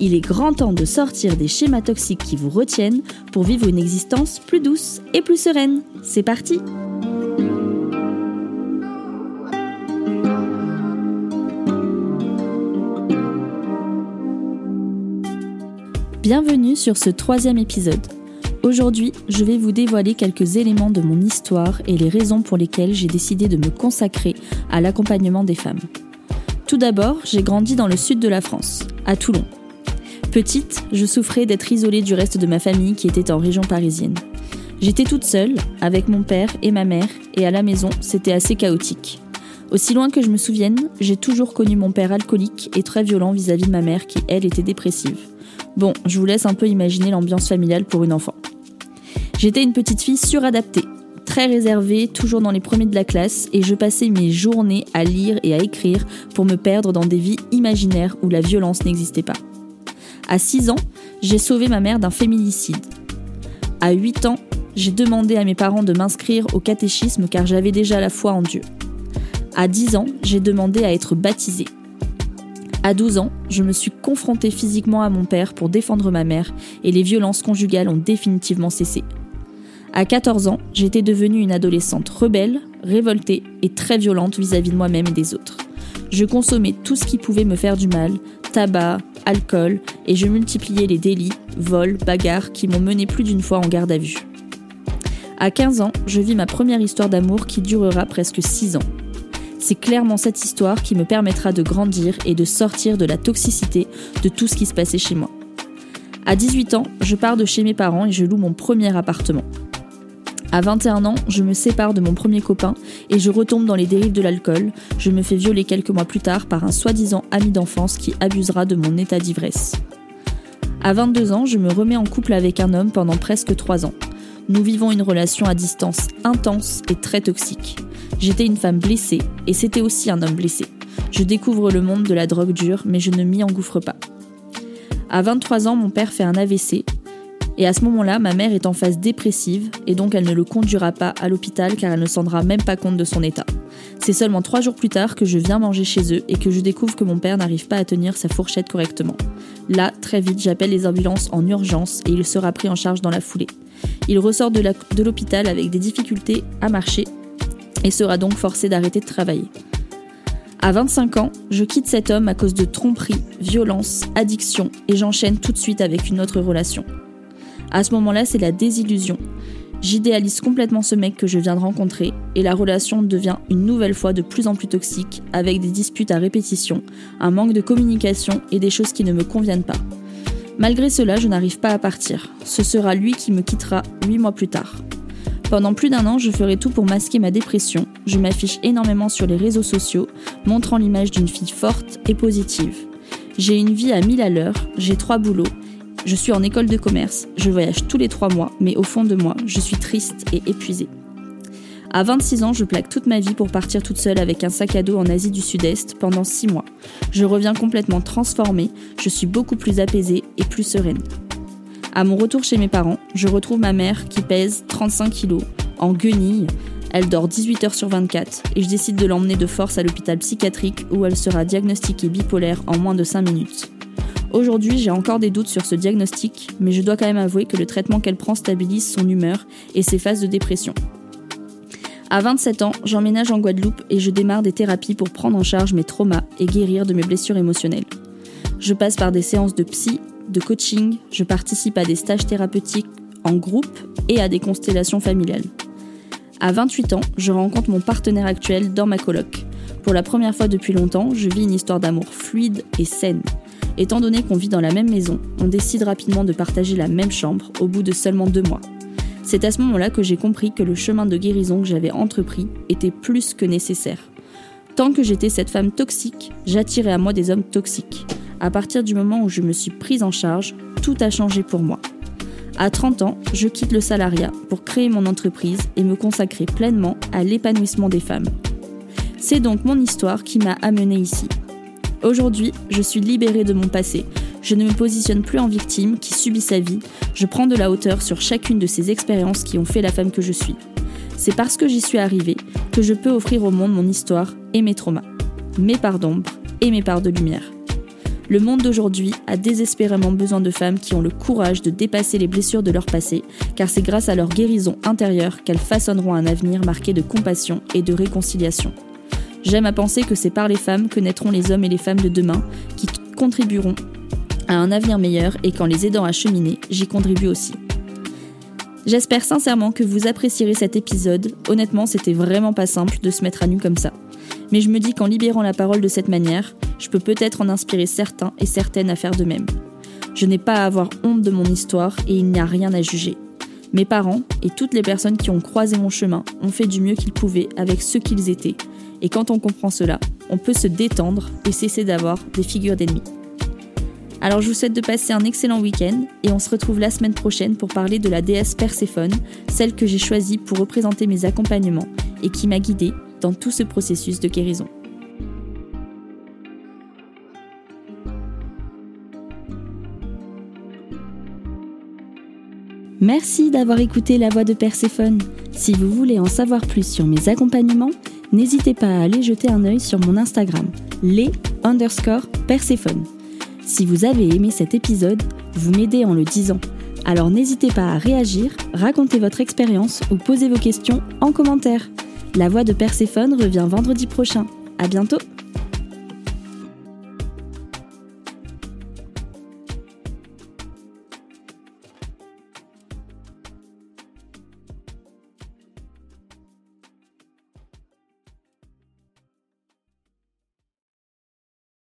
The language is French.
Il est grand temps de sortir des schémas toxiques qui vous retiennent pour vivre une existence plus douce et plus sereine. C'est parti Bienvenue sur ce troisième épisode. Aujourd'hui, je vais vous dévoiler quelques éléments de mon histoire et les raisons pour lesquelles j'ai décidé de me consacrer à l'accompagnement des femmes. Tout d'abord, j'ai grandi dans le sud de la France, à Toulon. Petite, je souffrais d'être isolée du reste de ma famille qui était en région parisienne. J'étais toute seule, avec mon père et ma mère, et à la maison, c'était assez chaotique. Aussi loin que je me souvienne, j'ai toujours connu mon père alcoolique et très violent vis-à-vis de ma mère qui, elle, était dépressive. Bon, je vous laisse un peu imaginer l'ambiance familiale pour une enfant. J'étais une petite fille suradaptée, très réservée, toujours dans les premiers de la classe, et je passais mes journées à lire et à écrire pour me perdre dans des vies imaginaires où la violence n'existait pas. À 6 ans, j'ai sauvé ma mère d'un féminicide. À 8 ans, j'ai demandé à mes parents de m'inscrire au catéchisme car j'avais déjà la foi en Dieu. À 10 ans, j'ai demandé à être baptisée. À 12 ans, je me suis confrontée physiquement à mon père pour défendre ma mère et les violences conjugales ont définitivement cessé. À 14 ans, j'étais devenue une adolescente rebelle, révoltée et très violente vis-à-vis de moi-même et des autres. Je consommais tout ce qui pouvait me faire du mal, tabac, alcool, et je multipliais les délits, vols, bagarres qui m'ont mené plus d'une fois en garde à vue. À 15 ans, je vis ma première histoire d'amour qui durera presque 6 ans. C'est clairement cette histoire qui me permettra de grandir et de sortir de la toxicité de tout ce qui se passait chez moi. À 18 ans, je pars de chez mes parents et je loue mon premier appartement. À 21 ans, je me sépare de mon premier copain et je retombe dans les dérives de l'alcool. Je me fais violer quelques mois plus tard par un soi-disant ami d'enfance qui abusera de mon état d'ivresse. À 22 ans, je me remets en couple avec un homme pendant presque 3 ans. Nous vivons une relation à distance intense et très toxique. J'étais une femme blessée et c'était aussi un homme blessé. Je découvre le monde de la drogue dure, mais je ne m'y engouffre pas. À 23 ans, mon père fait un AVC et à ce moment-là, ma mère est en phase dépressive et donc elle ne le conduira pas à l'hôpital car elle ne se rendra même pas compte de son état. C'est seulement trois jours plus tard que je viens manger chez eux et que je découvre que mon père n'arrive pas à tenir sa fourchette correctement. Là, très vite, j'appelle les ambulances en urgence et il sera pris en charge dans la foulée. Il ressort de l'hôpital avec des difficultés à marcher et sera donc forcé d'arrêter de travailler. À 25 ans, je quitte cet homme à cause de tromperie, violence, addiction et j'enchaîne tout de suite avec une autre relation. À ce moment-là, c'est la désillusion. J'idéalise complètement ce mec que je viens de rencontrer et la relation devient une nouvelle fois de plus en plus toxique avec des disputes à répétition, un manque de communication et des choses qui ne me conviennent pas. Malgré cela, je n'arrive pas à partir. Ce sera lui qui me quittera huit mois plus tard. Pendant plus d'un an, je ferai tout pour masquer ma dépression. Je m'affiche énormément sur les réseaux sociaux, montrant l'image d'une fille forte et positive. J'ai une vie à mille à l'heure, j'ai trois boulots, je suis en école de commerce, je voyage tous les trois mois, mais au fond de moi, je suis triste et épuisée. À 26 ans, je plaque toute ma vie pour partir toute seule avec un sac à dos en Asie du Sud-Est pendant 6 mois. Je reviens complètement transformée, je suis beaucoup plus apaisée et plus sereine. À mon retour chez mes parents, je retrouve ma mère qui pèse 35 kilos, en guenille. Elle dort 18 heures sur 24 et je décide de l'emmener de force à l'hôpital psychiatrique où elle sera diagnostiquée bipolaire en moins de 5 minutes. Aujourd'hui, j'ai encore des doutes sur ce diagnostic, mais je dois quand même avouer que le traitement qu'elle prend stabilise son humeur et ses phases de dépression. À 27 ans, j'emménage en Guadeloupe et je démarre des thérapies pour prendre en charge mes traumas et guérir de mes blessures émotionnelles. Je passe par des séances de psy, de coaching, je participe à des stages thérapeutiques en groupe et à des constellations familiales. À 28 ans, je rencontre mon partenaire actuel dans ma coloc. Pour la première fois depuis longtemps, je vis une histoire d'amour fluide et saine. Étant donné qu'on vit dans la même maison, on décide rapidement de partager la même chambre au bout de seulement deux mois. C'est à ce moment-là que j'ai compris que le chemin de guérison que j'avais entrepris était plus que nécessaire. Tant que j'étais cette femme toxique, j'attirais à moi des hommes toxiques. À partir du moment où je me suis prise en charge, tout a changé pour moi. À 30 ans, je quitte le salariat pour créer mon entreprise et me consacrer pleinement à l'épanouissement des femmes. C'est donc mon histoire qui m'a amenée ici. Aujourd'hui, je suis libérée de mon passé. Je ne me positionne plus en victime qui subit sa vie. Je prends de la hauteur sur chacune de ces expériences qui ont fait la femme que je suis. C'est parce que j'y suis arrivée que je peux offrir au monde mon histoire et mes traumas, mes parts d'ombre et mes parts de lumière. Le monde d'aujourd'hui a désespérément besoin de femmes qui ont le courage de dépasser les blessures de leur passé, car c'est grâce à leur guérison intérieure qu'elles façonneront un avenir marqué de compassion et de réconciliation. J'aime à penser que c'est par les femmes que naîtront les hommes et les femmes de demain qui contribueront à un avenir meilleur et qu'en les aidant à cheminer, j'y contribue aussi. J'espère sincèrement que vous apprécierez cet épisode. Honnêtement, c'était vraiment pas simple de se mettre à nu comme ça. Mais je me dis qu'en libérant la parole de cette manière, je peux peut-être en inspirer certains et certaines à faire de même. Je n'ai pas à avoir honte de mon histoire et il n'y a rien à juger. Mes parents et toutes les personnes qui ont croisé mon chemin ont fait du mieux qu'ils pouvaient avec ce qu'ils étaient. Et quand on comprend cela, on peut se détendre et cesser d'avoir des figures d'ennemis. Alors je vous souhaite de passer un excellent week-end et on se retrouve la semaine prochaine pour parler de la déesse Perséphone, celle que j'ai choisie pour représenter mes accompagnements et qui m'a guidée dans tout ce processus de guérison. Merci d'avoir écouté la voix de Perséphone. Si vous voulez en savoir plus sur mes accompagnements, n'hésitez pas à aller jeter un œil sur mon Instagram, les underscore Perséphone. Si vous avez aimé cet épisode, vous m'aidez en le disant. Alors n'hésitez pas à réagir, raconter votre expérience ou poser vos questions en commentaire. La voix de Perséphone revient vendredi prochain. À bientôt!